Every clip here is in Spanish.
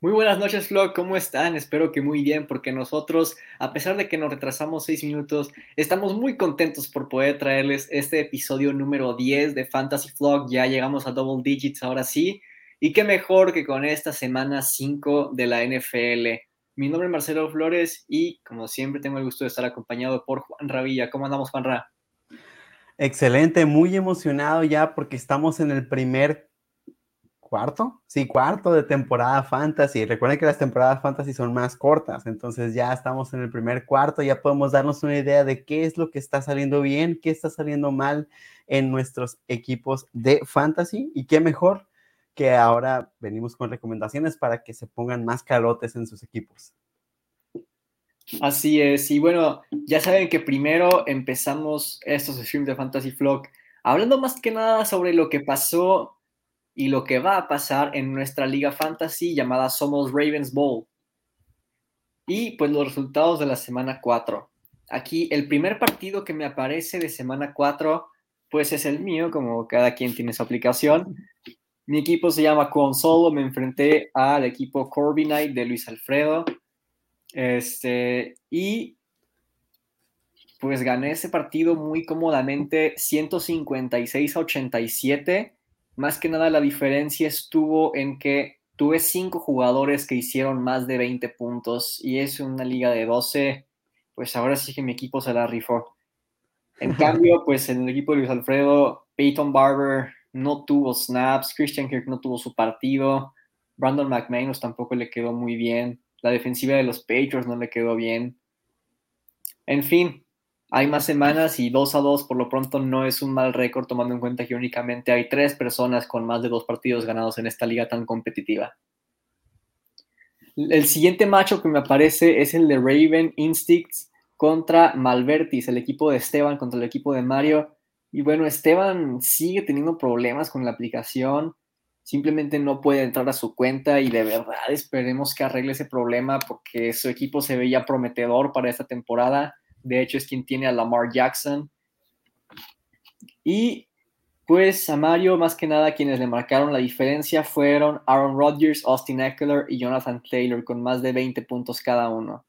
Muy buenas noches, Flo. ¿Cómo están? Espero que muy bien, porque nosotros, a pesar de que nos retrasamos seis minutos, estamos muy contentos por poder traerles este episodio número 10 de Fantasy Vlog. Ya llegamos a double digits ahora sí. Y qué mejor que con esta semana 5 de la NFL. Mi nombre es Marcelo Flores y, como siempre, tengo el gusto de estar acompañado por Juan Ravilla. ¿Cómo andamos, Juan Ra? Excelente, muy emocionado ya porque estamos en el primer cuarto, sí, cuarto de temporada fantasy. Recuerden que las temporadas fantasy son más cortas, entonces ya estamos en el primer cuarto, ya podemos darnos una idea de qué es lo que está saliendo bien, qué está saliendo mal en nuestros equipos de fantasy y qué mejor que ahora venimos con recomendaciones para que se pongan más calotes en sus equipos. Así es, y bueno, ya saben que primero empezamos estos streams de Fantasy Flock hablando más que nada sobre lo que pasó y lo que va a pasar en nuestra liga fantasy llamada Somos Ravens Bowl. Y pues los resultados de la semana 4. Aquí el primer partido que me aparece de semana 4 pues es el mío, como cada quien tiene su aplicación. Mi equipo se llama Consolo, me enfrenté al equipo Corby Knight de Luis Alfredo. Este, y pues gané ese partido muy cómodamente, 156 a 87 más que nada la diferencia estuvo en que tuve cinco jugadores que hicieron más de 20 puntos y es una liga de 12, pues ahora sí que mi equipo se la rifó. En cambio, pues en el equipo de Luis Alfredo, Peyton Barber no tuvo snaps, Christian Kirk no tuvo su partido, Brandon McManus tampoco le quedó muy bien, la defensiva de los Patriots no le quedó bien. En fin, hay más semanas y 2 a 2 por lo pronto no es un mal récord tomando en cuenta que únicamente hay tres personas con más de dos partidos ganados en esta liga tan competitiva. El siguiente macho que me aparece es el de Raven Instincts contra Malvertis, el equipo de Esteban contra el equipo de Mario. Y bueno, Esteban sigue teniendo problemas con la aplicación, simplemente no puede entrar a su cuenta y de verdad esperemos que arregle ese problema porque su equipo se veía prometedor para esta temporada de hecho, es quien tiene a Lamar Jackson. Y pues a Mario, más que nada, quienes le marcaron la diferencia fueron Aaron Rodgers, Austin Eckler y Jonathan Taylor, con más de 20 puntos cada uno.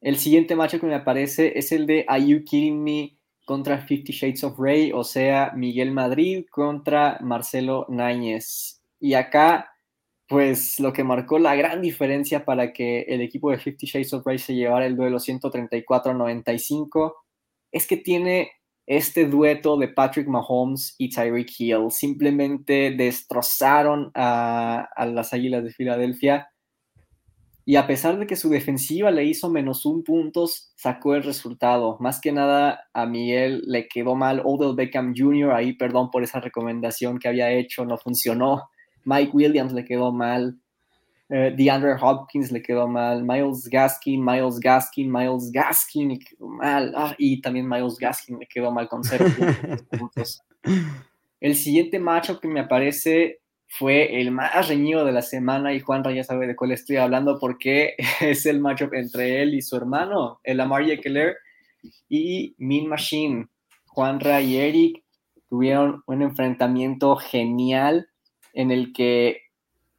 El siguiente macho que me aparece es el de Are You Kidding Me contra Fifty Shades of Ray, o sea, Miguel Madrid contra Marcelo Náñez. Y acá pues lo que marcó la gran diferencia para que el equipo de Fifty Shades of Grey se llevara el duelo 134-95 es que tiene este dueto de Patrick Mahomes y Tyreek Hill. Simplemente destrozaron a, a, las Águilas de Filadelfia. Y a pesar de que su defensiva le hizo menos un puntos, sacó el resultado. Más que nada a Miguel le quedó mal. Odell Beckham Jr., ahí perdón por esa recomendación que había hecho, no funcionó. Mike Williams le quedó mal, eh, DeAndre Hopkins le quedó mal, Miles Gaskin, Miles Gaskin, Miles Gaskin le quedó mal, ah, y también Miles Gaskin le quedó mal con cero puntos. El siguiente macho que me aparece fue el más reñido de la semana y Juan ya sabe de cuál estoy hablando porque es el matchup entre él y su hermano, el Amar Keller y Min Machine. Juanra y Eric tuvieron un enfrentamiento genial en el que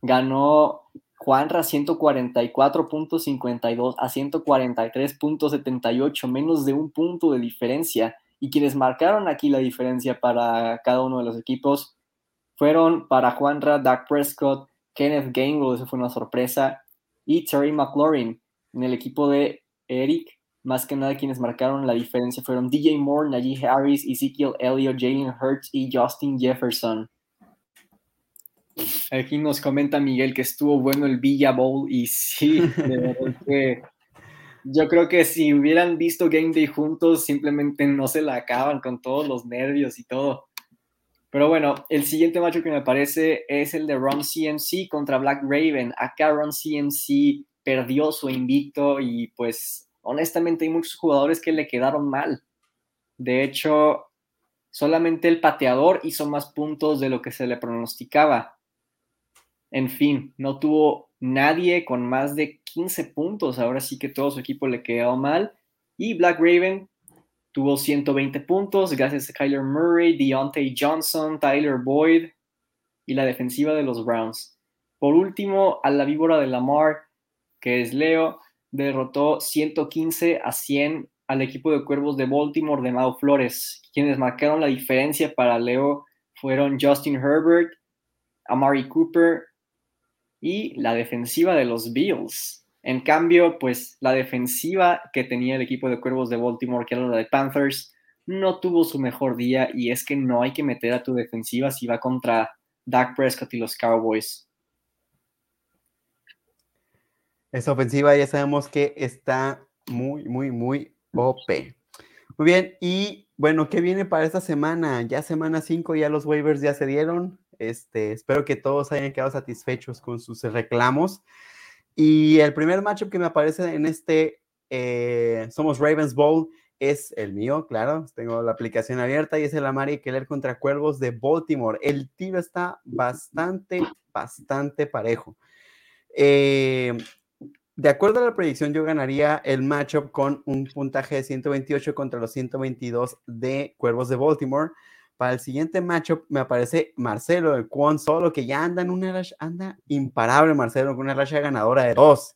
ganó Juanra 144.52 a 143.78, menos de un punto de diferencia. Y quienes marcaron aquí la diferencia para cada uno de los equipos fueron para Juanra, Dak Prescott, Kenneth Gainwell, eso fue una sorpresa, y Terry McLaurin. En el equipo de Eric, más que nada quienes marcaron la diferencia fueron DJ Moore, Najee Harris, Ezekiel Elliott, Jalen Hurts y Justin Jefferson. Aquí nos comenta Miguel que estuvo bueno el Villa Bowl y sí, de verdad que yo creo que si hubieran visto Game Day juntos, simplemente no se la acaban con todos los nervios y todo. Pero bueno, el siguiente macho que me parece es el de Ron CMC contra Black Raven. Acá Ron CMC perdió su invicto y pues honestamente hay muchos jugadores que le quedaron mal. De hecho, solamente el pateador hizo más puntos de lo que se le pronosticaba. En fin, no tuvo nadie con más de 15 puntos. Ahora sí que todo su equipo le quedó mal. Y Black Raven tuvo 120 puntos gracias a Kyler Murray, Deontay Johnson, Tyler Boyd y la defensiva de los Browns. Por último, a la víbora de Lamar, que es Leo, derrotó 115 a 100 al equipo de Cuervos de Baltimore de Mau Flores. Quienes marcaron la diferencia para Leo fueron Justin Herbert, Amari Cooper y la defensiva de los Bills. En cambio, pues la defensiva que tenía el equipo de Cuervos de Baltimore, que era la de Panthers, no tuvo su mejor día y es que no hay que meter a tu defensiva si va contra Dak Prescott y los Cowboys. Esa ofensiva ya sabemos que está muy, muy, muy OP. Muy bien, y bueno, ¿qué viene para esta semana? Ya semana 5, ya los waivers ya se dieron. Este, espero que todos hayan quedado satisfechos con sus reclamos. Y el primer matchup que me aparece en este eh, Somos Ravens Bowl es el mío, claro. Tengo la aplicación abierta y es el Amari Keller contra Cuervos de Baltimore. El tiro está bastante, bastante parejo. Eh, de acuerdo a la predicción, yo ganaría el matchup con un puntaje de 128 contra los 122 de Cuervos de Baltimore. Para el siguiente matchup me aparece Marcelo, el Quan Solo, que ya anda en una racha, anda imparable Marcelo, con una racha ganadora de dos.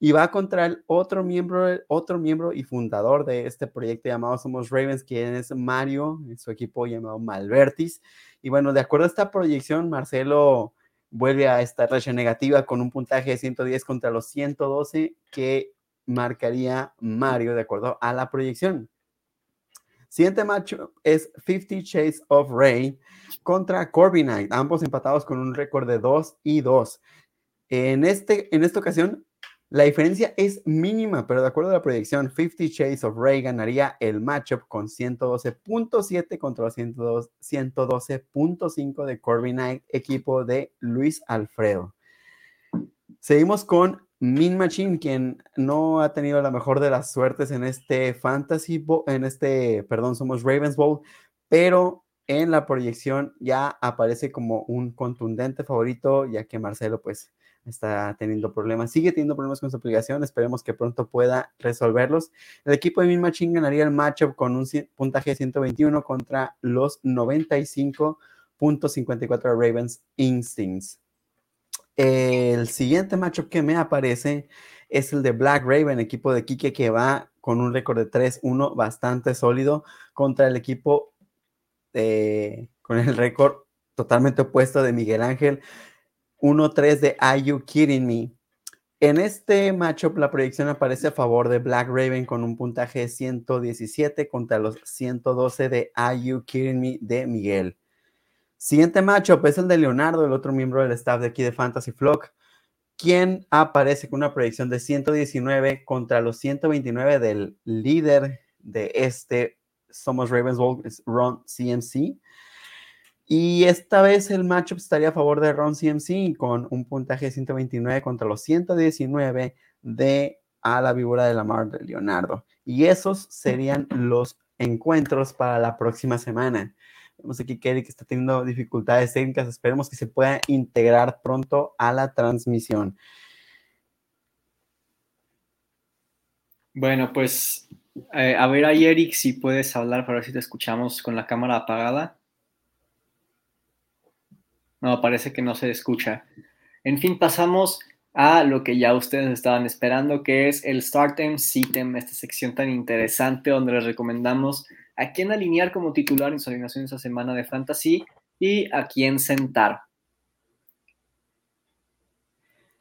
Y va contra el otro miembro, otro miembro y fundador de este proyecto llamado Somos Ravens, quien es Mario, su equipo llamado Malvertis. Y bueno, de acuerdo a esta proyección, Marcelo vuelve a esta racha negativa con un puntaje de 110 contra los 112 que marcaría Mario de acuerdo a la proyección. Siguiente macho es 50 Chase of Ray contra Corby Knight, ambos empatados con un récord de 2 y 2. En, este, en esta ocasión, la diferencia es mínima, pero de acuerdo a la proyección, 50 Chase of Ray ganaría el matchup con 112.7 contra los 112.5 de Corby Knight, equipo de Luis Alfredo. Seguimos con Min Machine, quien no ha tenido la mejor de las suertes en este Fantasy Bowl, en este, perdón, somos Ravens Bowl, pero en la proyección ya aparece como un contundente favorito, ya que Marcelo, pues, está teniendo problemas, sigue teniendo problemas con su aplicación, esperemos que pronto pueda resolverlos. El equipo de Min Machine ganaría el matchup con un puntaje de 121 contra los 95.54 Ravens Instincts. El siguiente matchup que me aparece es el de Black Raven, equipo de Kike que va con un récord de 3-1 bastante sólido contra el equipo con el récord totalmente opuesto de Miguel Ángel 1-3 de Are You Kidding Me? En este matchup la proyección aparece a favor de Black Raven con un puntaje de 117 contra los 112 de Are You Kidding Me de Miguel. Siguiente matchup es el de Leonardo, el otro miembro del staff de aquí de Fantasy Flock, quien aparece con una proyección de 119 contra los 129 del líder de este Somos Ravens es Ron CMC. Y esta vez el matchup estaría a favor de Ron CMC con un puntaje de 129 contra los 119 de a la víbora de la mar de Leonardo. Y esos serían los encuentros para la próxima semana. Vemos aquí que Eric está teniendo dificultades técnicas. Esperemos que se pueda integrar pronto a la transmisión. Bueno, pues eh, a ver ahí, Eric, si puedes hablar para ver si te escuchamos con la cámara apagada. No, parece que no se escucha. En fin, pasamos a lo que ya ustedes estaban esperando, que es el Startem Sitem, esta sección tan interesante donde les recomendamos a quién alinear como titular en su alineación esa semana de fantasy y a quién sentar.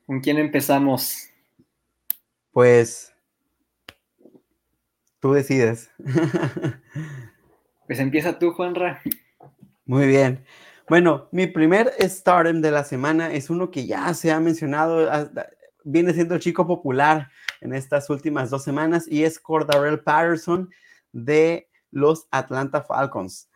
¿Con quién empezamos? Pues tú decides. pues empieza tú, Juanra. Muy bien. Bueno, mi primer stardom de la semana es uno que ya se ha mencionado, viene siendo el chico popular en estas últimas dos semanas y es Cordarell Patterson de los Atlanta Falcons.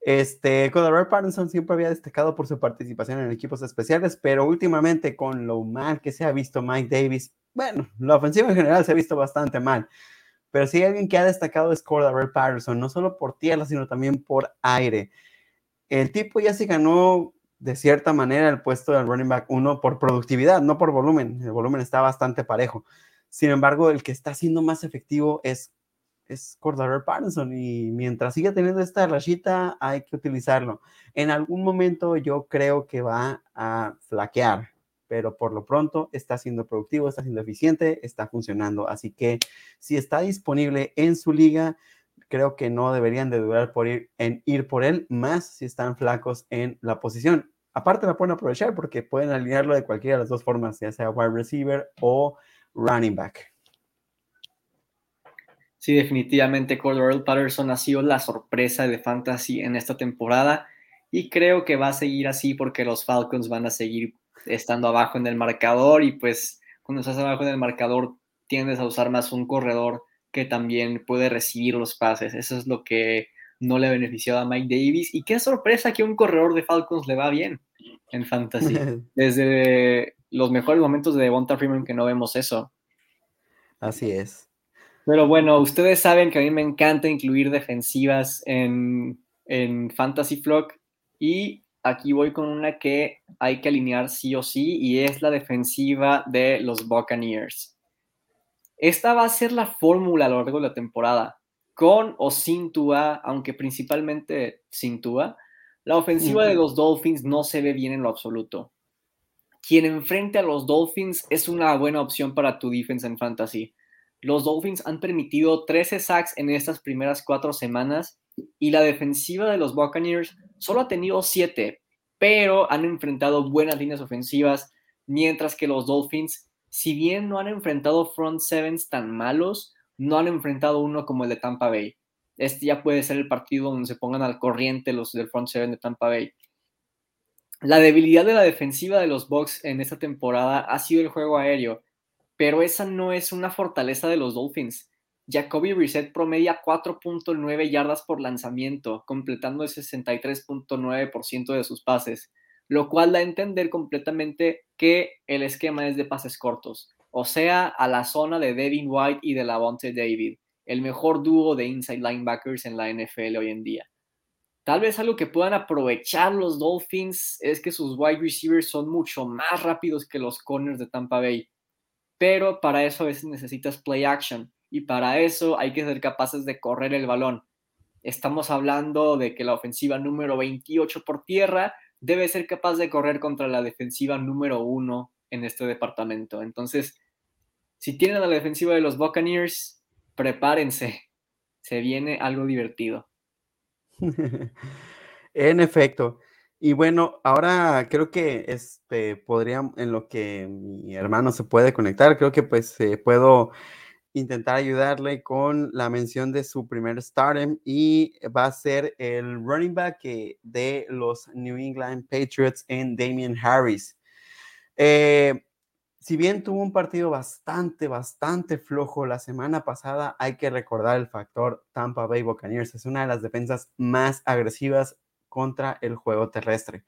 Este, Cordarell Patterson siempre había destacado por su participación en equipos especiales, pero últimamente con lo mal que se ha visto Mike Davis, bueno, la ofensiva en general se ha visto bastante mal. Pero si alguien que ha destacado es Cordarell Patterson, no solo por tierra, sino también por aire. El tipo ya se ganó de cierta manera el puesto del running back 1 por productividad, no por volumen. El volumen está bastante parejo. Sin embargo, el que está siendo más efectivo es es Cordarrelle Pattinson y mientras siga teniendo esta rachita hay que utilizarlo. En algún momento yo creo que va a flaquear, pero por lo pronto está siendo productivo, está siendo eficiente, está funcionando. Así que si está disponible en su liga, creo que no deberían de dudar por ir, en ir por él, más si están flacos en la posición. Aparte la pueden aprovechar porque pueden alinearlo de cualquiera de las dos formas, ya sea wide receiver o running back. Sí, definitivamente Cordell Patterson ha sido la sorpresa de Fantasy en esta temporada y creo que va a seguir así porque los Falcons van a seguir estando abajo en el marcador y pues cuando estás abajo en el marcador tiendes a usar más un corredor que también puede recibir los pases. Eso es lo que no le ha beneficiado a Mike Davis. Y qué sorpresa que un corredor de Falcons le va bien en Fantasy. Desde los mejores momentos de Devonta Freeman que no vemos eso. Así es. Pero bueno, ustedes saben que a mí me encanta incluir defensivas en, en Fantasy Flock. Y aquí voy con una que hay que alinear sí o sí, y es la defensiva de los Buccaneers. Esta va a ser la fórmula a lo largo de la temporada, con o sin Tua, aunque principalmente sin Tua. La ofensiva de los Dolphins no se ve bien en lo absoluto. Quien enfrente a los Dolphins es una buena opción para tu defense en fantasy. Los Dolphins han permitido 13 sacks en estas primeras cuatro semanas y la defensiva de los Buccaneers solo ha tenido 7, pero han enfrentado buenas líneas ofensivas, mientras que los Dolphins si bien no han enfrentado front sevens tan malos, no han enfrentado uno como el de Tampa Bay. Este ya puede ser el partido donde se pongan al corriente los del front seven de Tampa Bay. La debilidad de la defensiva de los Bucks en esta temporada ha sido el juego aéreo, pero esa no es una fortaleza de los Dolphins. Jacoby Reset promedia 4.9 yardas por lanzamiento, completando el 63.9% de sus pases lo cual da a entender completamente que el esquema es de pases cortos, o sea, a la zona de Devin White y de Lavonte David, el mejor dúo de inside linebackers en la NFL hoy en día. Tal vez algo que puedan aprovechar los Dolphins es que sus wide receivers son mucho más rápidos que los corners de Tampa Bay, pero para eso a veces necesitas play action y para eso hay que ser capaces de correr el balón. Estamos hablando de que la ofensiva número 28 por tierra debe ser capaz de correr contra la defensiva número uno en este departamento. Entonces, si tienen a la defensiva de los Buccaneers, prepárense. Se viene algo divertido. en efecto. Y bueno, ahora creo que este podría, en lo que mi hermano se puede conectar, creo que pues puedo intentar ayudarle con la mención de su primer stardom y va a ser el running back de los New England Patriots en Damian Harris. Eh, si bien tuvo un partido bastante, bastante flojo la semana pasada, hay que recordar el factor Tampa Bay Buccaneers. Es una de las defensas más agresivas contra el juego terrestre.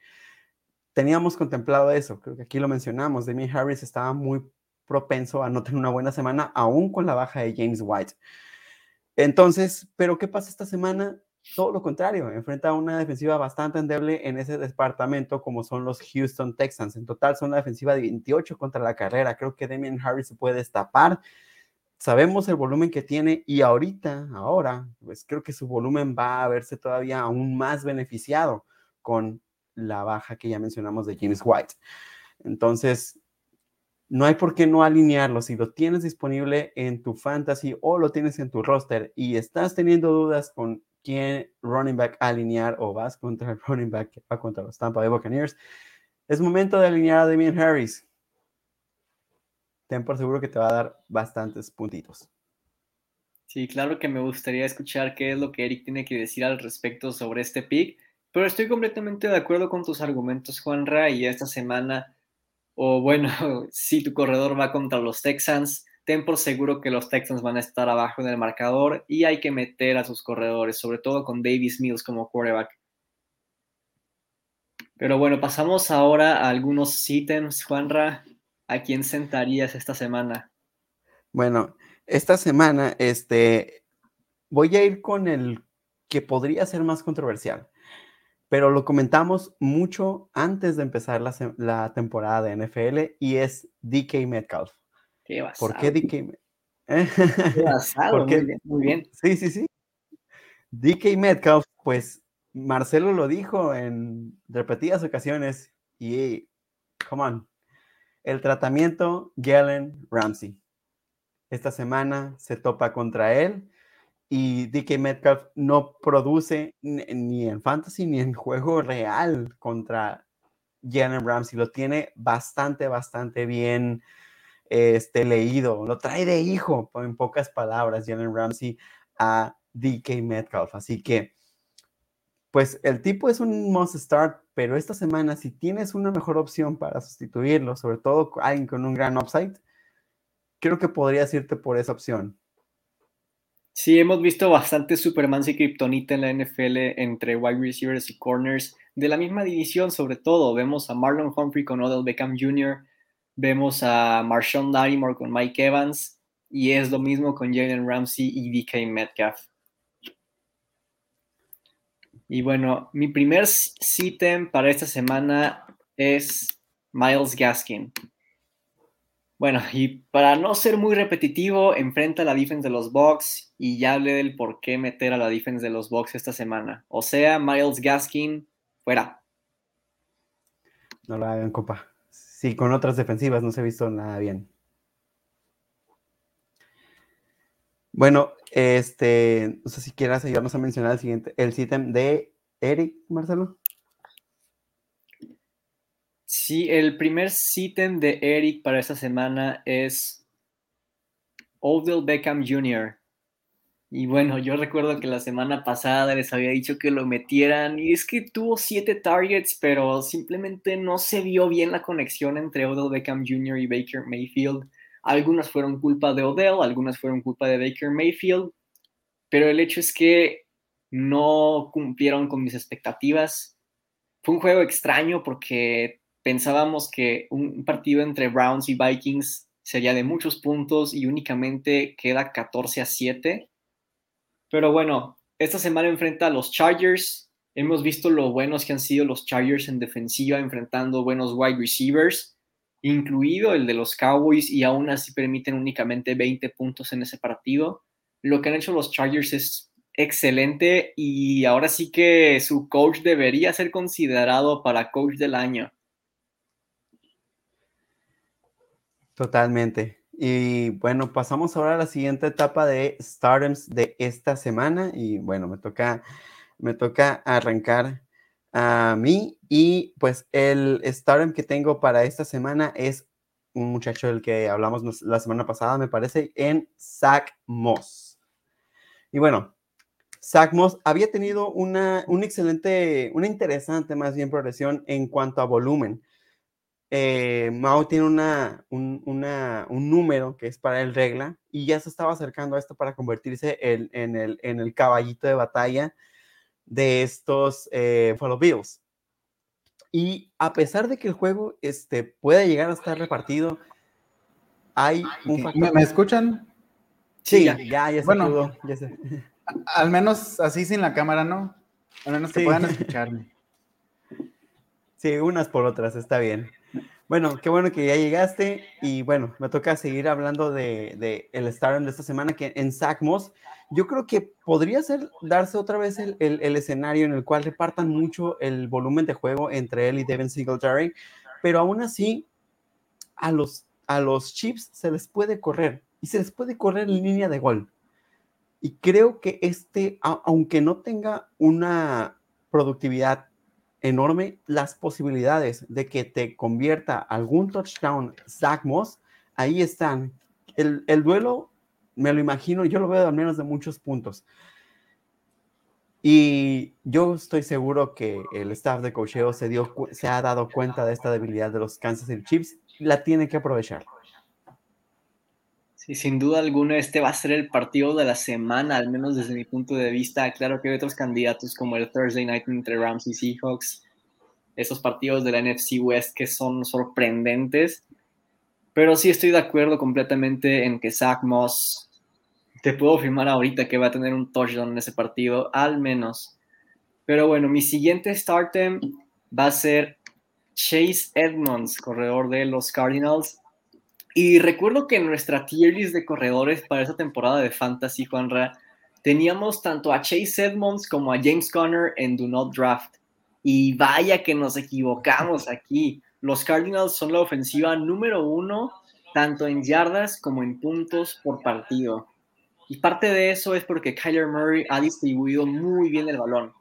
Teníamos contemplado eso, creo que aquí lo mencionamos. Damian Harris estaba muy propenso a no tener una buena semana, aún con la baja de James White. Entonces, ¿pero qué pasa esta semana? Todo lo contrario, enfrenta a una defensiva bastante endeble en ese departamento como son los Houston Texans. En total son una defensiva de 28 contra la carrera. Creo que Damian Harris se puede destapar. Sabemos el volumen que tiene y ahorita, ahora, pues creo que su volumen va a verse todavía aún más beneficiado con la baja que ya mencionamos de James White. Entonces, no hay por qué no alinearlo. Si lo tienes disponible en tu fantasy o lo tienes en tu roster y estás teniendo dudas con quién running back alinear o vas contra el running back que va contra los Tampa Bay Buccaneers, es momento de alinear a Damian Harris. Ten por seguro que te va a dar bastantes puntitos. Sí, claro que me gustaría escuchar qué es lo que Eric tiene que decir al respecto sobre este pick, pero estoy completamente de acuerdo con tus argumentos, Juanra, y esta semana o bueno, si tu corredor va contra los Texans, ten por seguro que los Texans van a estar abajo en el marcador y hay que meter a sus corredores, sobre todo con Davis Mills como quarterback. Pero bueno, pasamos ahora a algunos ítems. Juanra, ¿a quién sentarías esta semana? Bueno, esta semana este, voy a ir con el que podría ser más controversial pero lo comentamos mucho antes de empezar la, temporada de NFL y es DK Metcalf. Qué ¿Por qué DK Qué basado, muy, bien, muy bien. Sí, sí, sí. DK Metcalf, pues Marcelo lo dijo en repetidas ocasiones y, come on, El tratamiento, Jalen Ramsey. Esta semana se topa contra él y DK Metcalf no produce ni en fantasy ni en juego real contra Jalen Ramsey. Lo tiene bastante, bastante bien este, leído. Lo trae de hijo, en pocas palabras, Jalen Ramsey a DK Metcalf. Así que, pues el tipo es un must start, pero esta semana, si tienes una mejor opción para sustituirlo, sobre todo alguien con un gran upside, creo que podrías irte por esa opción. Sí, hemos visto bastante Superman y Kryptonita en la NFL entre wide receivers y corners de la misma división, sobre todo. Vemos a Marlon Humphrey con Odell Beckham Jr., vemos a Marshawn Lattimore con Mike Evans, y es lo mismo con Jalen Ramsey y DK Metcalf. Y bueno, mi primer sitem para esta semana es Miles Gaskin. Bueno, y para no ser muy repetitivo, enfrenta a la defense de los Bucks y ya hablé del por qué meter a la defense de los Bucks esta semana. O sea, Miles Gaskin, fuera. No lo hagan, copa. Sí, con otras defensivas no se ha visto nada bien. Bueno, este, no sé si quieras ayudarnos a mencionar el siguiente, el sítem de Eric, Marcelo. Sí, el primer sítem de Eric para esta semana es Odell Beckham Jr. Y bueno, yo recuerdo que la semana pasada les había dicho que lo metieran y es que tuvo siete targets, pero simplemente no se vio bien la conexión entre Odell Beckham Jr. y Baker Mayfield. Algunas fueron culpa de Odell, algunas fueron culpa de Baker Mayfield, pero el hecho es que no cumplieron con mis expectativas. Fue un juego extraño porque pensábamos que un partido entre Browns y Vikings sería de muchos puntos y únicamente queda 14 a 7. Pero bueno, esta semana enfrenta a los Chargers. Hemos visto lo buenos que han sido los Chargers en defensiva, enfrentando buenos wide receivers incluido el de los Cowboys, y aún así permiten únicamente 20 puntos en ese partido. Lo que han hecho los Chargers es excelente y ahora sí que su coach debería ser considerado para coach del año. Totalmente. Y bueno, pasamos ahora a la siguiente etapa de Stardoms de esta semana. Y bueno, me toca, me toca arrancar a mí. Y pues el stardom que tengo para esta semana es un muchacho del que hablamos la semana pasada, me parece, en Zach Moss. Y bueno, Zach Moss había tenido una, un excelente, una interesante más bien progresión en cuanto a volumen. Eh, Mao tiene una, un, un, número que es para el regla y ya se estaba acercando a esto para convertirse en, el, en el caballito de batalla de estos eh, Follow Bills. Y a pesar de que el juego este, puede llegar a estar repartido, hay un factor. ¿Me, escuchan? Sí, ya, ya, se bueno, Al menos así sin la cámara, ¿no? Al menos que puedan escucharme. Sí, unas por otras, está bien. Bueno, qué bueno que ya llegaste y bueno, me toca seguir hablando de, de el Star de esta semana que en SACMOS yo creo que podría ser darse otra vez el, el, escenario en el cual repartan mucho el volumen de juego entre él y Devin Singletary, pero aún así a los, a los Chips se les puede correr y se les puede correr en línea de gol. Y creo que este, aunque no tenga una productividad enorme las posibilidades de que te convierta algún touchdown Zach Moss, ahí están. El, duelo, me lo imagino, yo lo veo al menos de muchos puntos. Y yo estoy seguro que el staff de cocheo se, se ha dado cuenta de esta debilidad de los Kansas City Chiefs la tiene que aprovechar. Sí, sin duda alguna, este va a ser el partido de la semana, al menos desde mi punto de vista. Claro que hay otros candidatos como el Thursday Night entre Rams y Seahawks, esos partidos de la NFC West que son sorprendentes. Pero sí estoy de acuerdo completamente en que Zach Moss, te puedo afirmar ahorita que va a tener un touchdown en ese partido, al menos. Pero bueno, mi siguiente startem va a ser Chase Edmonds, corredor de los Cardinals. Y recuerdo que en nuestra tier list de corredores para esa temporada de Fantasy, Juanra, teníamos tanto a Chase Edmonds como a James Conner en Do Not Draft. Y vaya que nos equivocamos aquí, los Cardinals son la ofensiva número uno, tanto en yardas como en puntos por partido. Y parte de eso es porque Kyler Murray ha distribuido muy bien el balón.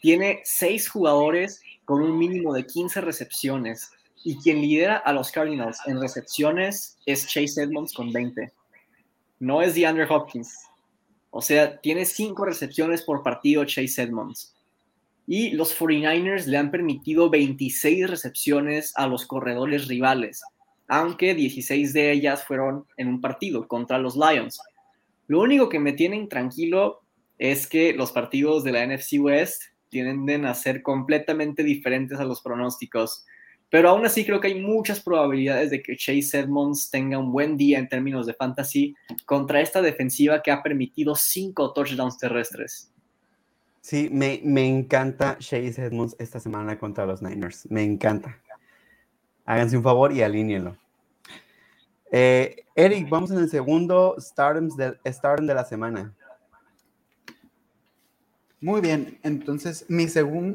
Tiene seis jugadores con un mínimo de 15 recepciones. Y quien lidera a los Cardinals en recepciones es Chase Edmonds con 20. No es DeAndre Hopkins. O sea, tiene cinco recepciones por partido Chase Edmonds. Y los 49ers le han permitido 26 recepciones a los corredores rivales, aunque 16 de ellas fueron en un partido contra los Lions. Lo único que me tienen tranquilo es que los partidos de la NFC West tienden a ser completamente diferentes a los pronósticos. Pero aún así creo que hay muchas probabilidades de que Chase Edmonds tenga un buen día en términos de fantasy contra esta defensiva que ha permitido cinco touchdowns terrestres. Sí, me, me encanta Chase Edmonds esta semana contra los Niners. Me encanta. Háganse un favor y alíñenlo. Eh, Eric, vamos en el segundo stardom de, de la semana. Muy bien, entonces mi,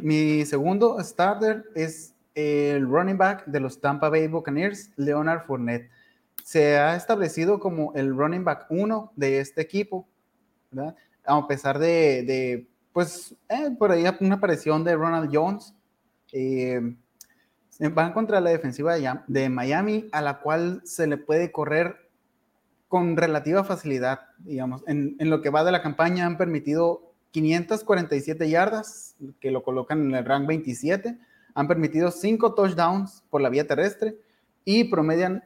mi segundo starter es el running back de los Tampa Bay Buccaneers, Leonard Fournette. Se ha establecido como el running back uno de este equipo, ¿verdad? A pesar de, pues, eh, por ahí una aparición de Ronald Jones. Eh, van contra la defensiva de Miami, a la cual se le puede correr con relativa facilidad, digamos. En, lo que va de la campaña han permitido 547 yardas, que lo colocan en el rank 27, han permitido 5 touchdowns por la vía terrestre y promedian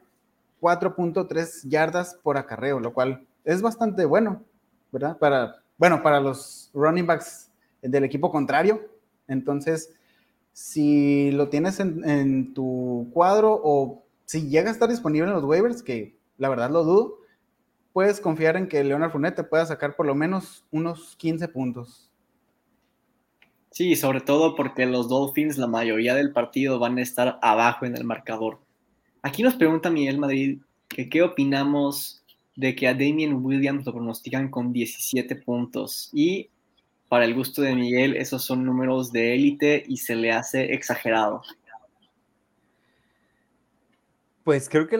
4.3 yardas por acarreo, lo cual es bastante bueno, ¿verdad? Para, bueno, para los running backs del equipo contrario. Entonces, si lo tienes en, tu cuadro o si llega a estar disponible en los waivers, que la verdad lo dudo, puedes confiar en que Leonard Fournette te pueda sacar por lo menos unos 15 puntos. Sí, sobre todo porque los Dolphins la mayoría del partido van a estar abajo en el marcador. Aquí nos pregunta Miguel Madrid que qué opinamos de que a Damien Williams lo pronostican con 17 puntos. Y para el gusto de Miguel, esos son números de élite y se le hace exagerado. Pues creo que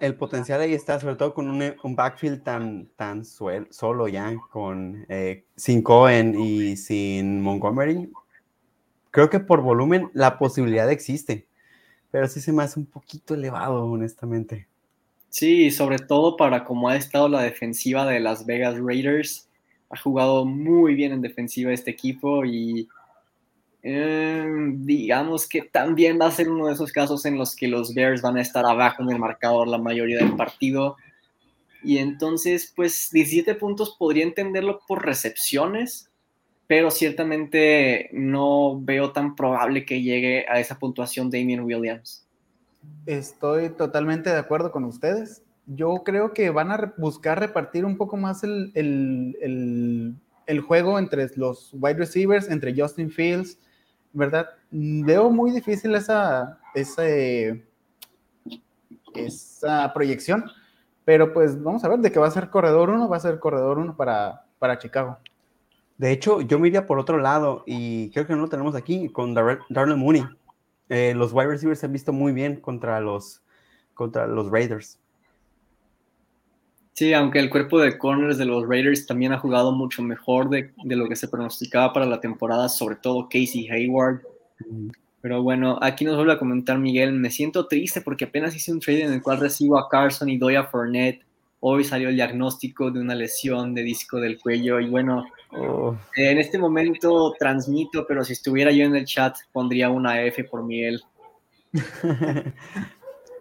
el potencial ahí está, sobre todo con un, backfield tan, tan solo ya, con eh, sin Cohen y sin Montgomery. Creo que por volumen la posibilidad existe, pero sí se me hace un poquito elevado, honestamente. Sí, sobre todo para cómo ha estado la defensiva de Las Vegas Raiders ha jugado muy bien en defensiva este equipo y em, digamos que también va a ser uno de esos casos en los que los Bears van a estar abajo en el marcador la mayoría del partido. Y entonces, pues 17 puntos podría entenderlo por recepciones, pero ciertamente no veo tan probable que llegue a esa puntuación Damien Williams. Estoy totalmente de acuerdo con ustedes yo creo que van a buscar repartir un poco más el, juego entre los wide receivers, entre Justin Fields, ¿verdad? Veo muy difícil esa, esa, esa proyección, pero pues vamos a ver de qué va a ser corredor uno, va a ser corredor uno para, para Chicago. De hecho, yo me iría por otro lado y creo que no lo tenemos aquí con Darnell Mooney. Eh, los wide receivers se han visto muy bien contra los, contra los Raiders. Sí, aunque el cuerpo de corners de los Raiders también ha jugado mucho mejor de, lo que se pronosticaba para la temporada, sobre todo Casey Hayward. Pero bueno, aquí nos vuelve a comentar Miguel, me siento triste porque apenas hice un trade en el cual recibo a Carson y doy a Fournette. Hoy salió el diagnóstico de una lesión de disco del cuello y bueno, oh. en este momento transmito, pero si estuviera yo en el chat pondría una F por Miguel.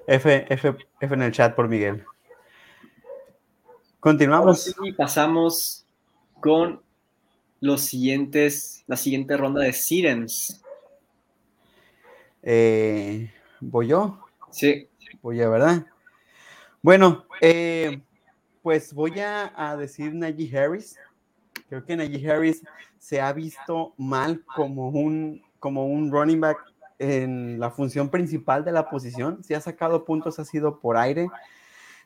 F, F, F en el chat por Miguel. Continuamos. Y pasamos con los siguientes, la siguiente ronda de Sirens. Eh, ¿Voy yo? Sí. Voy a, ¿verdad? Bueno, eh, pues voy a, decir Najee Harris. Creo que Najee Harris se ha visto mal como un, como un running back en la función principal de la posición. Si ha sacado puntos, ha sido por aire.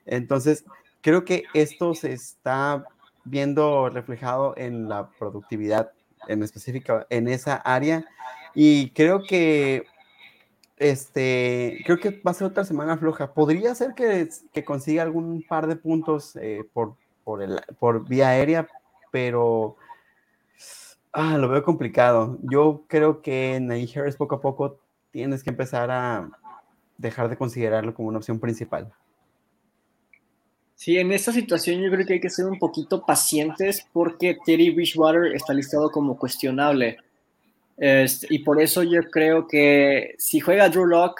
Entonces, creo que esto se está viendo reflejado en la productividad en específico en esa área y creo que este, creo que va a ser otra semana floja. Podría ser que, que consiga algún par de puntos eh, por, por, el, por vía aérea, pero ah, lo veo complicado. Yo creo que Najee Harris poco a poco tienes que empezar a dejar de considerarlo como una opción principal. Sí, en esta situación yo creo que hay que ser un poquito pacientes porque Terry Bridgewater está listado como cuestionable. Y por eso yo creo que si juega Drew Lock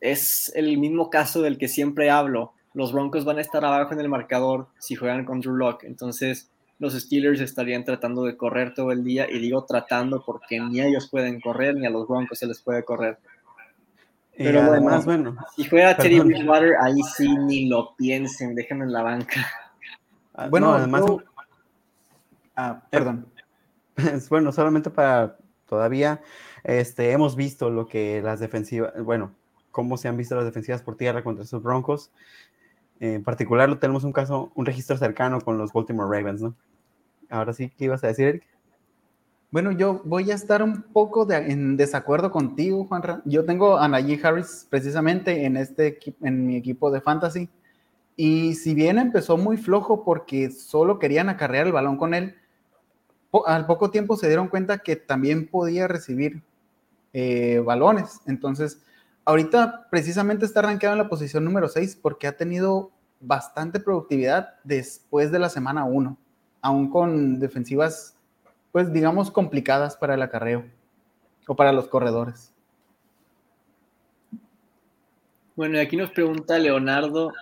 es el mismo caso del que siempre hablo. Los Broncos van a estar abajo en el marcador si juegan con Drew Lock. Entonces, los Steelers estarían tratando de correr todo el día. Y digo tratando porque ni ellos pueden correr, ni a los Broncos se les puede correr. Pero además, bueno, si juega Terry Bridgewater, ahí sí ni lo piensen, déjenme en la banca. Ah, bueno, además. Ah, perdón. bueno, solamente para todavía este, hemos visto lo que las defensivas, bueno, cómo se han visto las defensivas por tierra contra esos Broncos. En particular, lo tenemos un caso, un registro cercano con los Baltimore Ravens, ¿no? Ahora sí, ¿qué ibas a decir, Eric? Bueno, yo voy a estar un poco en desacuerdo contigo, Juan. Yo tengo a Najee Harris precisamente en, este, en mi equipo de fantasy. Y si bien empezó muy flojo porque solo querían acarrear el balón con él, al poco tiempo se dieron cuenta que también podía recibir eh, balones. Entonces, ahorita precisamente está rankeado en la posición número 6 porque ha tenido bastante productividad después de la semana 1, aún con defensivas, pues digamos, complicadas para el acarreo o para los corredores. Bueno, y aquí nos pregunta Leonardo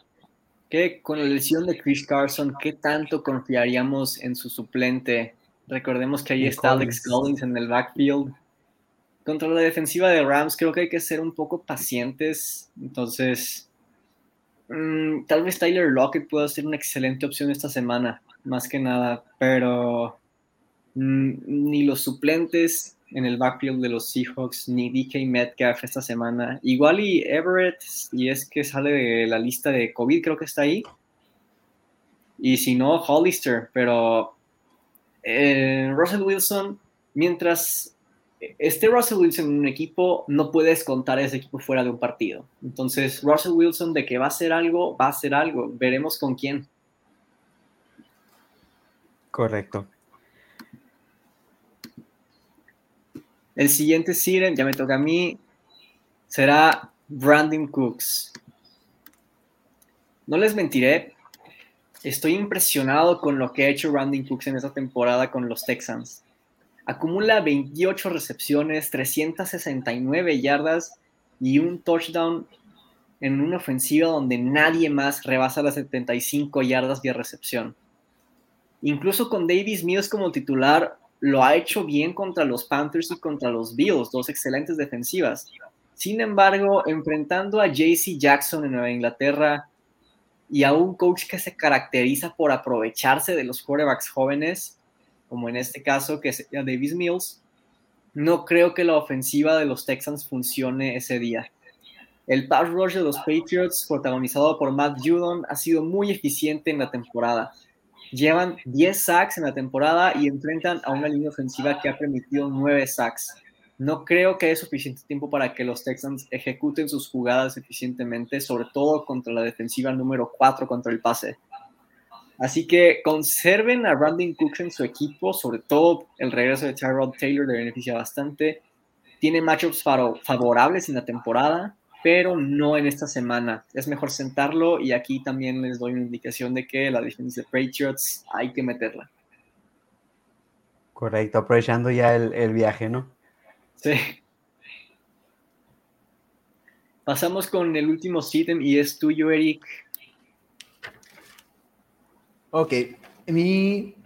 que con la lesión de Chris Carson, ¿qué tanto confiaríamos en su suplente Recordemos que ahí está Alex Collins en el backfield. Contra la defensiva de Rams creo que hay que ser un poco pacientes. Entonces, mm, tal vez Tyler Lockett pueda ser una excelente opción esta semana, más que nada. Pero ni los suplentes en el backfield de los Seahawks, ni DK Metcalf esta semana. Igual y Everett, y es que sale de la lista de COVID, creo que está ahí. Y si no, Hollister, pero eh, Russell Wilson, mientras esté Russell Wilson en un equipo, no puedes contar a ese equipo fuera de un partido. Entonces, Russell Wilson de que va a hacer algo, va a hacer algo. Veremos con quién. Correcto. El siguiente Siren, ya me toca a mí, será Brandon Cooks. No les mentiré, Estoy impresionado con lo que ha hecho Brandon Cooks en esta temporada con los Texans. Acumula 28 recepciones, 369 yardas y un touchdown en una ofensiva donde nadie más rebasa las 75 yardas de recepción. Incluso con Davis Mills como titular, lo ha hecho bien contra los Panthers y contra los Bills, dos excelentes defensivas. Sin embargo, enfrentando a JC Jackson en Nueva Inglaterra, y a un coach que se caracteriza por aprovecharse de los quarterbacks jóvenes, como en este caso que es Davis Mills, no creo que la ofensiva de los Texans funcione ese día. El pass rush de los Patriots, protagonizado por Matt Judon, ha sido muy eficiente en la temporada. Llevan 10 sacks en la temporada y enfrentan a una línea ofensiva que ha permitido 9 sacks. No creo que haya suficiente tiempo para que los Texans ejecuten sus jugadas eficientemente, sobre todo contra la defensiva número 4 contra el pase. Así que conserven a Brandon Cooks en su equipo, sobre todo el regreso de Tyrod Taylor le beneficia bastante. Tiene matchups favorables en la temporada, pero no en esta semana. Es mejor sentarlo y aquí también les doy una indicación de que la defensa de Patriots hay que meterla. Correcto, aprovechando ya el, el viaje, ¿no? Sí. Pasamos con el último ítem y es tuyo, Eric. Ok, mi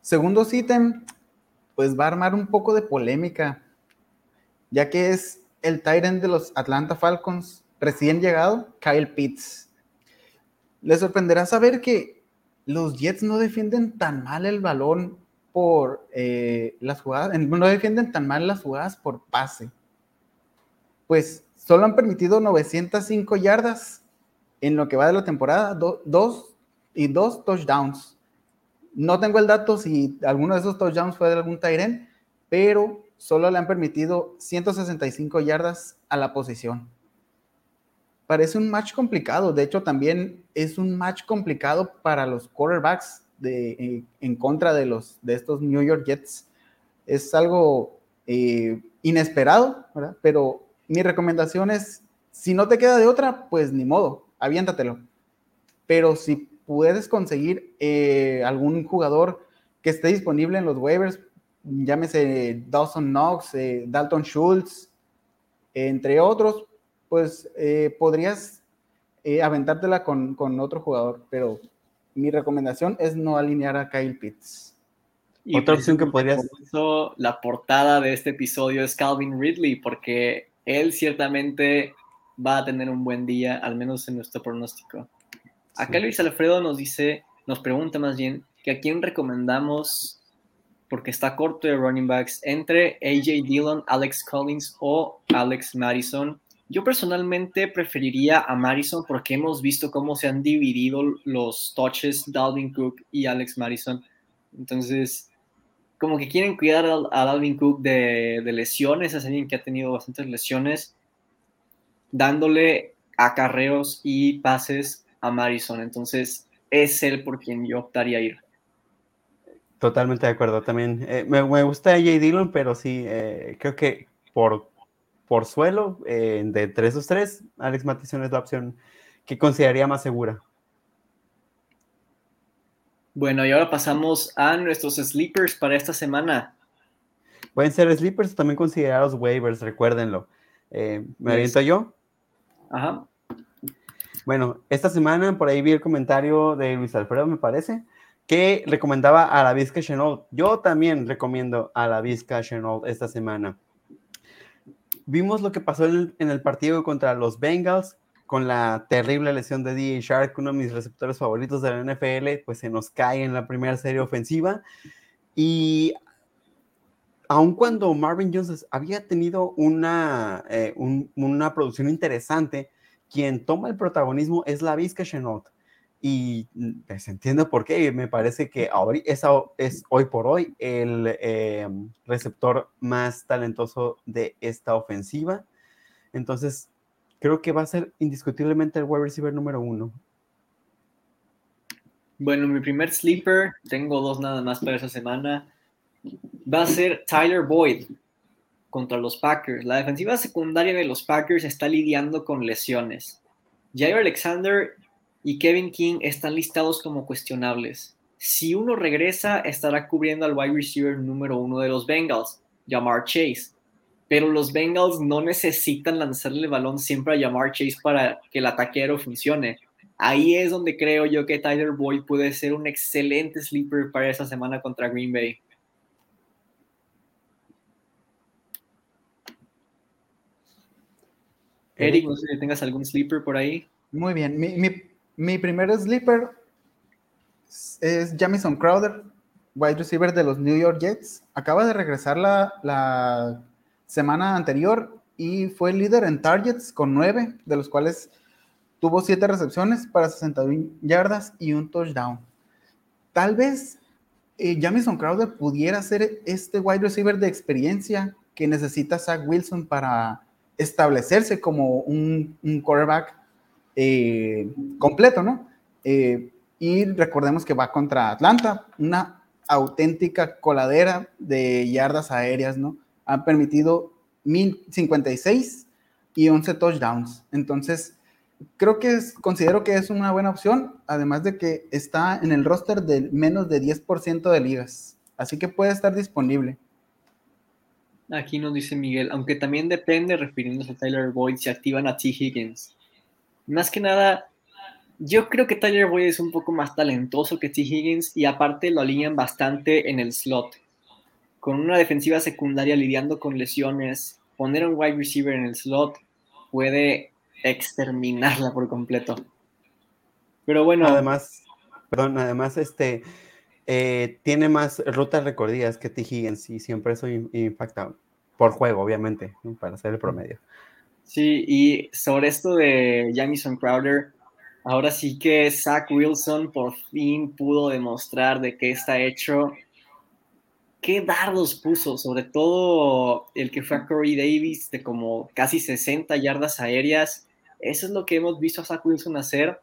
segundo ítem, pues va a armar un poco de polémica, ya que es el Tyrant de los Atlanta Falcons recién llegado, Kyle Pitts. Les sorprenderá saber que los Jets no defienden tan mal el balón por eh, las jugadas, no defienden tan mal las jugadas por pase. Pues solo han permitido 905 yardas en lo que va de la temporada, dos y dos touchdowns. No tengo el dato si alguno de esos touchdowns fue de algún Tyren, pero solo le han permitido 165 yardas a la posición. Parece un match complicado, de hecho también es un match complicado para los quarterbacks de, en, contra de, los, de estos New York Jets. Es algo eh, inesperado, ¿verdad? Pero mi recomendación es, si no te queda de otra, pues ni modo, aviéntatelo. Pero si puedes conseguir eh, algún jugador que esté disponible en los waivers, llámese Dawson Knox, eh, Dalton Schultz, entre otros, pues eh, podrías aventártela con, con, otro jugador, pero mi recomendación es no alinear a Kyle Pitts. Y Otra opción que podrías... La portada de este episodio es Calvin Ridley, porque él ciertamente va a tener un buen día, al menos en nuestro pronóstico. Acá Luis Alfredo nos dice, nos pregunta más bien, que a quién recomendamos, porque está corto de running backs, entre AJ Dillon, Alex Collins o Alex Madison. Yo personalmente preferiría a Madison porque hemos visto cómo se han dividido los touches Dalvin Cook y Alex Madison. Entonces, como que quieren cuidar a, Dalvin Cook de, lesiones, es alguien que ha tenido bastantes lesiones, dándole acarreos y pases a Madison. Entonces, es él por quien yo optaría ir. Totalmente de acuerdo. También eh, me, gusta J. Dillon, pero sí, eh, creo que por, por suelo, eh, de entre esos tres, Alex Mattison es la opción que consideraría más segura. Bueno, y ahora pasamos a nuestros sleepers para esta semana. Pueden ser sleepers también considerados waivers, recuérdenlo. Eh, ¿Me aviento yo? Ajá. Bueno, esta semana por ahí vi el comentario de Luis Alfredo, me parece, que recomendaba a la Vizca Chenault. Yo también recomiendo a la Vizca Chenault esta semana. Vimos lo que pasó en el partido contra los Bengals, con la terrible lesión de DJ Shark, uno de mis receptores favoritos de la NFL, pues se nos cae en la primera serie ofensiva. Y aun cuando Marvin Jones había tenido una, eh, una producción interesante, quien toma el protagonismo es la Vizca Chenault. Y pues entiendo por qué. Me parece que es, es hoy por hoy el eh, receptor más talentoso de esta ofensiva. Entonces, creo que va a ser indiscutiblemente el wide receiver número uno. Bueno, mi primer sleeper, tengo dos nada más para esa semana, va a ser Tyler Boyd contra los Packers. La defensiva secundaria de los Packers está lidiando con lesiones. Jair Alexander y Kevin King están listados como cuestionables. Si uno regresa, estará cubriendo al wide receiver número uno de los Bengals, Jamar Chase pero los Bengals no necesitan lanzarle el balón siempre a llamar Chase para que el ataquero funcione. Ahí es donde creo yo que Tyler Boyd puede ser un excelente sleeper para esa semana contra Green Bay. Eric, no sé si tengas algún sleeper por ahí. Muy bien, mi, primer sleeper es Jamison Crowder, wide receiver de los New York Jets. Acaba de regresar la, la semana anterior y fue líder en targets con nueve, de los cuales tuvo siete recepciones para 61 yardas y un touchdown. Tal vez eh, Jamison Crowder pudiera ser este wide receiver de experiencia que necesita Zach Wilson para establecerse como un, quarterback eh, completo, ¿no? Eh, y recordemos que va contra Atlanta, una auténtica coladera de yardas aéreas, ¿no? han permitido 1056 y 11 touchdowns. Entonces, creo que es, considero que es una buena opción, además de que está en el roster de menos de 10% de ligas. Así que puede estar disponible. Aquí nos dice Miguel, aunque también depende, refiriéndose a Tyler Boyd, si activan a T. Higgins. Más que nada, yo creo que Tyler Boyd es un poco más talentoso que T. Higgins y aparte lo alinean bastante en el slot con una defensiva secundaria lidiando con lesiones, poner un wide receiver en el slot puede exterminarla por completo. Pero bueno. Además, perdón, además, este eh, tiene más rutas recorridas que T. Higgins y siempre soy impactado. Por juego, obviamente, para hacer el promedio. Sí, y sobre esto de Jamison Crowder, ahora sí que Zach Wilson por fin pudo demostrar de qué está hecho qué dardos puso, sobre todo el que fue a Corey Davis de como casi 60 yardas aéreas. Eso es lo que hemos visto a Zach Wilson hacer.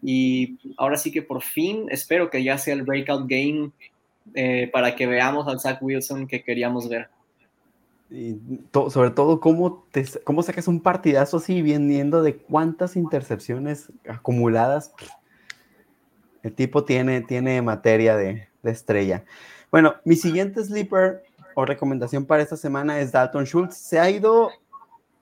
Y ahora sí que por fin espero que ya sea el breakout game eh, para que veamos al Zach Wilson que queríamos ver. Sobre todo, ¿cómo, te, ¿cómo sacas un partidazo así viendo de cuántas intercepciones acumuladas? El tipo tiene, tiene materia de, de estrella. Bueno, mi siguiente sleeper o recomendación para esta semana es Dalton Schultz. Se ha ido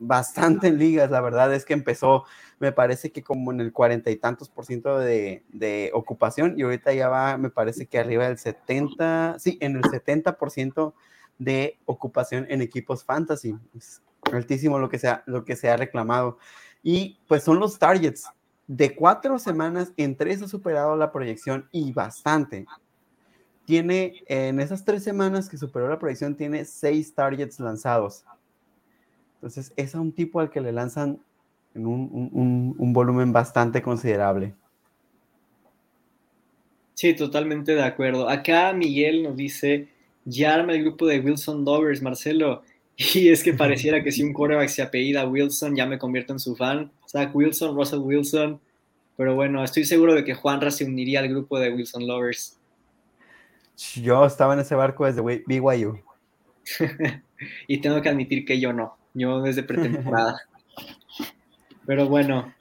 bastante en ligas, la verdad es que empezó, me parece que como en el cuarenta y tantos por ciento de, de, ocupación y ahorita ya va, me parece que arriba del 70, sí, en el 70 por ciento de ocupación en equipos fantasy. Es altísimo lo que, sea, lo que se ha reclamado. Y pues son los targets. De cuatro semanas, en tres ha superado la proyección y bastante. Tiene, en esas tres semanas que superó la proyección, tiene seis targets lanzados. Entonces, es a un tipo al que le lanzan en un, un, un volumen bastante considerable. Sí, totalmente de acuerdo. Acá Miguel nos dice ya arma el grupo de Wilson Lovers, Marcelo. Y es que pareciera que si un quarterback se apellida Wilson, ya me convierto en su fan. Zach Wilson, Russell Wilson. Pero bueno, estoy seguro de que Juanra se uniría al grupo de Wilson Lovers. Yo estaba en ese barco desde BYU. y tengo que admitir que yo no. Yo desde pretemporada. Pero bueno,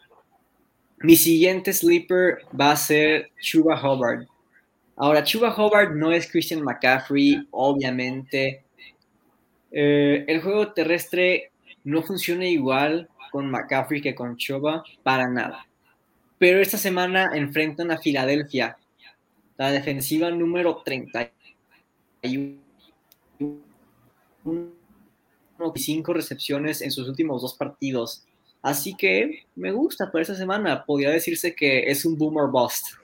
mi siguiente sleeper va a ser Chuba Hubbard. Ahora, Chuba Hobart no es Christian McCaffrey, obviamente. Eh, el juego terrestre no funciona igual con McCaffrey que con Chuba, para nada. Pero esta semana enfrentan a Filadelfia, la defensiva número 31. 5 recepciones en sus últimos dos partidos. Así que me gusta para esta semana. Podría decirse que es un boomer bust.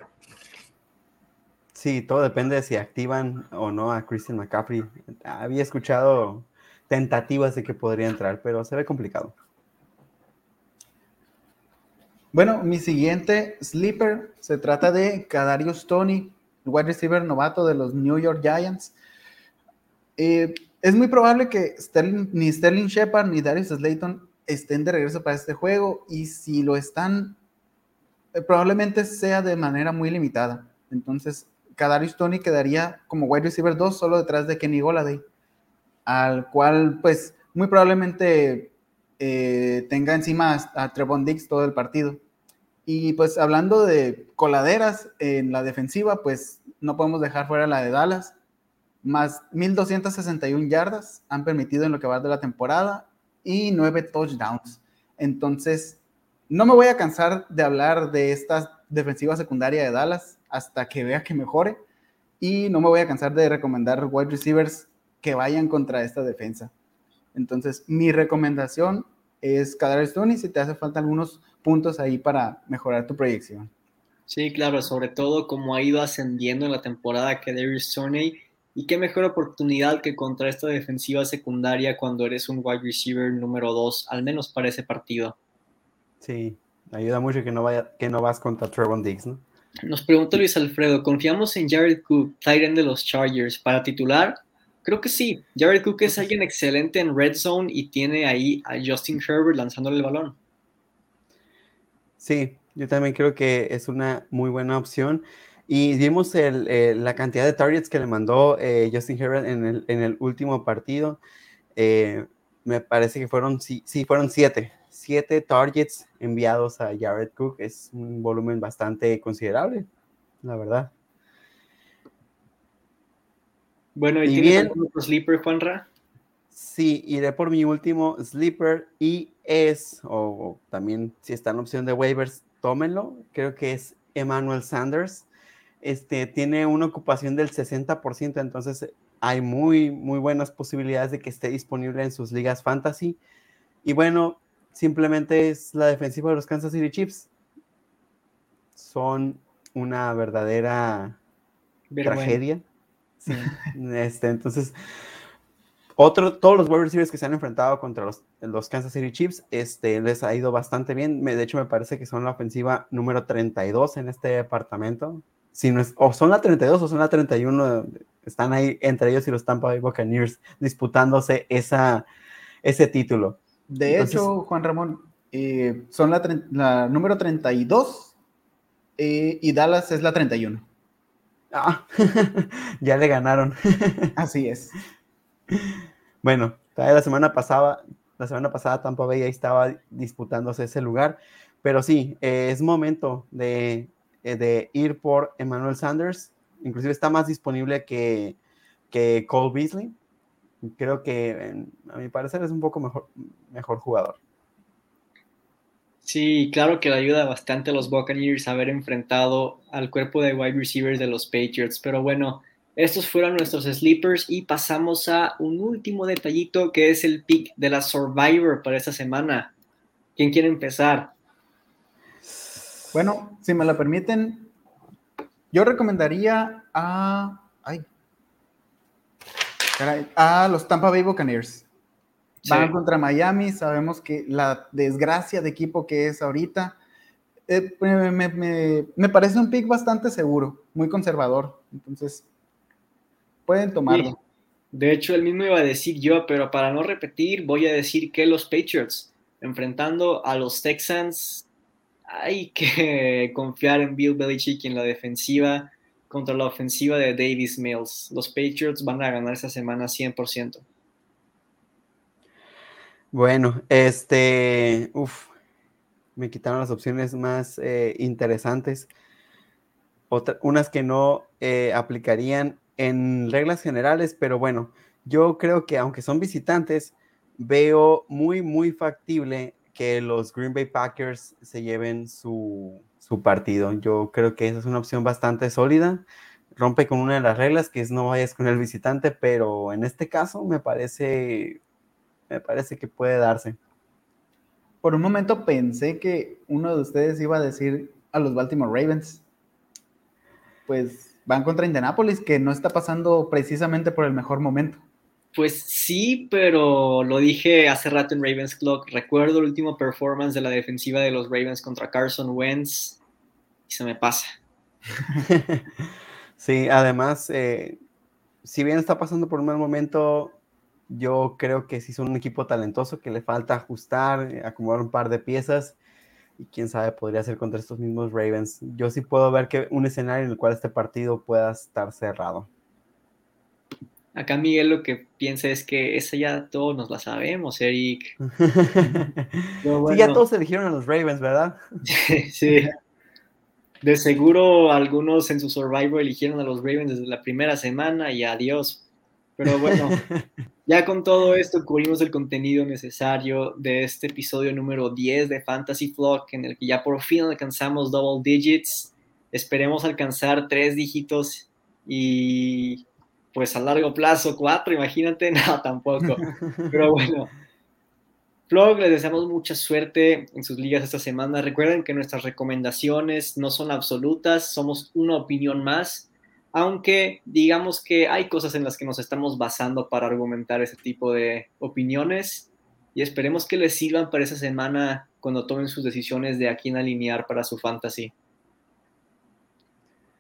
Sí, todo depende de si activan o no a Christian McCaffrey. Había escuchado tentativas de que podría entrar, pero se ve complicado. Bueno, mi siguiente sleeper se trata de Kadarius Tony, wide receiver novato de los New York Giants. Eh, es muy probable que ni Sterling Shepard ni Darius Slayton estén de regreso para este juego y si lo están, eh, probablemente sea de manera muy limitada. Entonces, Kadarius Tony quedaría como wide receiver 2 solo detrás de Kenny Goladay, al cual pues muy probablemente eh, tenga encima a Trevon Dix todo el partido. Y pues hablando de coladeras en la defensiva, pues no podemos dejar fuera la de Dallas. Más 1.261 yardas han permitido en lo que va de la temporada y 9 touchdowns. Entonces, no me voy a cansar de hablar de esta defensiva secundaria de Dallas hasta que vea que mejore. Y no me voy a cansar de recomendar wide receivers que vayan contra esta defensa. Entonces, mi recomendación es Kadar Stoney si te hace falta algunos puntos ahí para mejorar tu proyección. Sí, claro, sobre todo como ha ido ascendiendo en la temporada que Darius Stoney y qué mejor oportunidad que contra esta defensiva secundaria cuando eres un wide receiver número 2, al menos para ese partido. Sí, ayuda mucho que no, vaya, que no vas contra Trevon Diggs, ¿no? Nos pregunta Luis Alfredo, ¿confiamos en Jared Cook, Titan de los Chargers, para titular? Creo que sí. Jared Cook es alguien excelente en red zone y tiene ahí a Justin Herbert lanzándole el balón. Sí, yo también creo que es una muy buena opción. Y vimos la cantidad de targets que le mandó eh, Justin Herbert en el, último partido. Eh, me parece que fueron, sí, sí, fueron siete siete targets enviados a Jared Cook. Es un volumen bastante considerable, la verdad. Bueno, ¿y, bien, otro sleeper, Juanra? Sí, iré por mi último sleeper y es, o, también si está en opción de waivers, tómenlo. Creo que es Emmanuel Sanders. Este tiene una ocupación del 60%, entonces hay muy, muy buenas posibilidades de que esté disponible en sus ligas fantasy. Y bueno, simplemente es la defensiva de los Kansas City Chiefs. Son una verdadera tragedia. Este, entonces, otro, todos los wide receivers que se han enfrentado contra los, los, Kansas City Chiefs, este, les ha ido bastante bien. de hecho, me parece que son la ofensiva número 32 en este departamento. si no es, o son la 32 o son la 31, están ahí entre ellos y los Tampa Bay Buccaneers disputándose esa, ese título. De hecho, Juan Ramón, eh, son la, la, número 32 eh, y Dallas es la 31. Ah, ya le ganaron. Así es. Bueno, la semana pasada, la semana pasada Tampa Bay ahí estaba disputándose ese lugar, pero sí, eh, es momento de, de, ir por Emmanuel Sanders. Inclusive está más disponible que, que Cole Beasley. Creo que a mi parecer es un poco mejor, mejor jugador. Sí, claro que le ayuda bastante a los Buccaneers haber enfrentado al cuerpo de wide receivers de los Patriots. Pero bueno, estos fueron nuestros sleepers y pasamos a un último detallito que es el pick de la Survivor para esta semana. ¿Quién quiere empezar? Bueno, si me lo permiten, yo recomendaría a. Ay. A los Tampa Bay Buccaneers. Van contra Miami, sabemos que la desgracia de equipo que es ahorita. Eh, me, parece un pick bastante seguro, muy conservador. Entonces, pueden tomarlo. De hecho, el mismo iba a decir yo, pero para no repetir, voy a decir que los Patriots, enfrentando a los Texans, hay que confiar en Bill Belichick en la defensiva contra la ofensiva de Davis Mills. Los Patriots van a ganar esta semana 100%. Bueno, este, uff, me quitaron las opciones más eh, interesantes. unas que no eh, aplicarían en reglas generales, pero bueno, yo creo que aunque son visitantes, veo muy, muy factible que los Green Bay Packers se lleven su, su partido. Yo creo que esa es una opción bastante sólida. Rompe con una de las reglas, que es no vayas con el visitante, pero en este caso me parece me parece que puede darse. Por un momento pensé que uno de ustedes iba a decir a los Baltimore Ravens. Pues van contra Indianapolis, que no está pasando precisamente por el mejor momento. Pues sí, pero lo dije hace rato en Ravens Clock. Recuerdo el último performance de la defensiva de los Ravens contra Carson Wentz y se me pasa. sí, además, eh, si bien está pasando por un mal momento, yo creo que sí son un equipo talentoso que le falta ajustar, eh, acomodar un par de piezas y quién sabe, podría ser contra estos mismos Ravens. Yo sí puedo ver que un escenario en el cual este partido pueda estar cerrado. Acá Miguel lo que piensa es que esa ya todos nos la sabemos, Eric. Sí, ya todos eligieron a los Ravens, ¿verdad? sí. De seguro algunos en su Survivor eligieron a los Ravens desde la primera semana y adiós. Pero bueno, Ya con todo esto cubrimos el contenido necesario de este episodio número 10 de Fantasy Flock, en el que ya por fin alcanzamos double digits. Esperemos alcanzar tres dígitos y pues a largo plazo cuatro, imagínate, no, tampoco. Pero bueno, Flock, les deseamos mucha suerte en sus ligas esta semana. Recuerden que nuestras recomendaciones no son absolutas, somos una opinión más aunque digamos que hay cosas en las que nos estamos basando para argumentar ese tipo de opiniones y esperemos que les sirvan para esa semana cuando tomen sus decisiones de a quién alinear para su fantasy.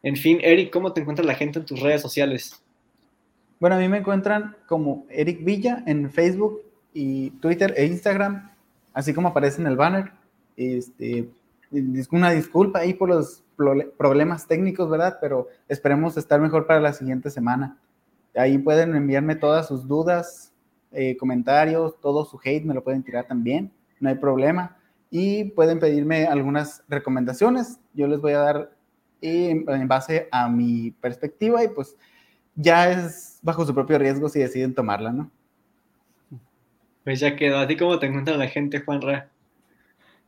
En fin, Eric, ¿cómo te encuentra la gente en tus redes sociales? Bueno, a mí me encuentran como Eric Villa en Facebook y Twitter e Instagram, así como aparece en el banner. Este, una disculpa ahí por los problemas técnicos, ¿verdad? Pero esperemos estar mejor para la siguiente semana. Ahí pueden enviarme todas sus dudas, eh, comentarios, todo su hate me lo pueden tirar también, no hay problema. Y pueden pedirme algunas recomendaciones, yo les voy a dar en, en base a mi perspectiva y pues ya es bajo su propio riesgo si deciden tomarla, ¿no? Pues ya quedó. ¿A ti cómo te encuentra la gente, Juan Ra?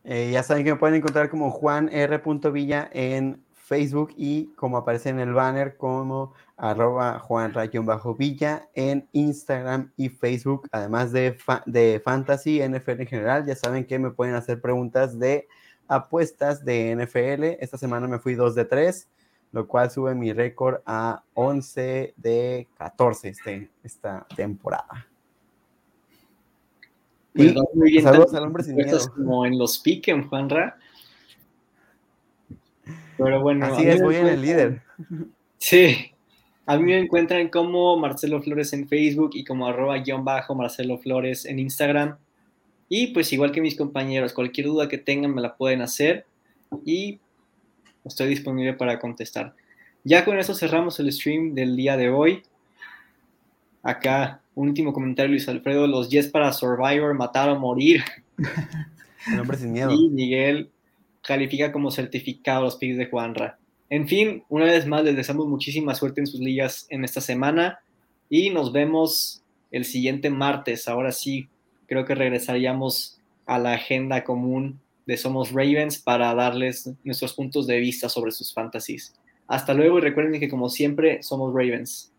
Eh, ya saben que me pueden encontrar como Juan R. Villa en Facebook y como aparece en el banner como arroba Juan bajo Villa en Instagram y Facebook, además de, de Fantasy NFL en general. Ya saben que me pueden hacer preguntas de apuestas de NFL. Esta semana me fui 2 de 3, lo cual sube mi récord a 11 de 14 este, esta temporada. Y muy bien. Saludos al hombre sin miedo. Como en los piquen, Juanra. Pero bueno. Así es, voy en el líder. Sí. A mí me encuentran como Marcelo Flores en Facebook y como arroba guion bajo Marcelo Flores en Instagram. Y pues igual que mis compañeros, cualquier duda que tengan me la pueden hacer y estoy disponible para contestar. Ya con eso cerramos el stream del día de hoy. Acá, un último comentario, Luis Alfredo. Los Jets para Survivor, matar o morir. El hombre sin miedo. Y Miguel califica como certificado los picks de Juanra. En fin, una vez más les deseamos muchísima suerte en sus ligas en esta semana y nos vemos el siguiente martes. Ahora sí, creo que regresaríamos a la agenda común de Somos Ravens para darles nuestros puntos de vista sobre sus fantasies. Hasta luego y recuerden que como siempre somos Ravens.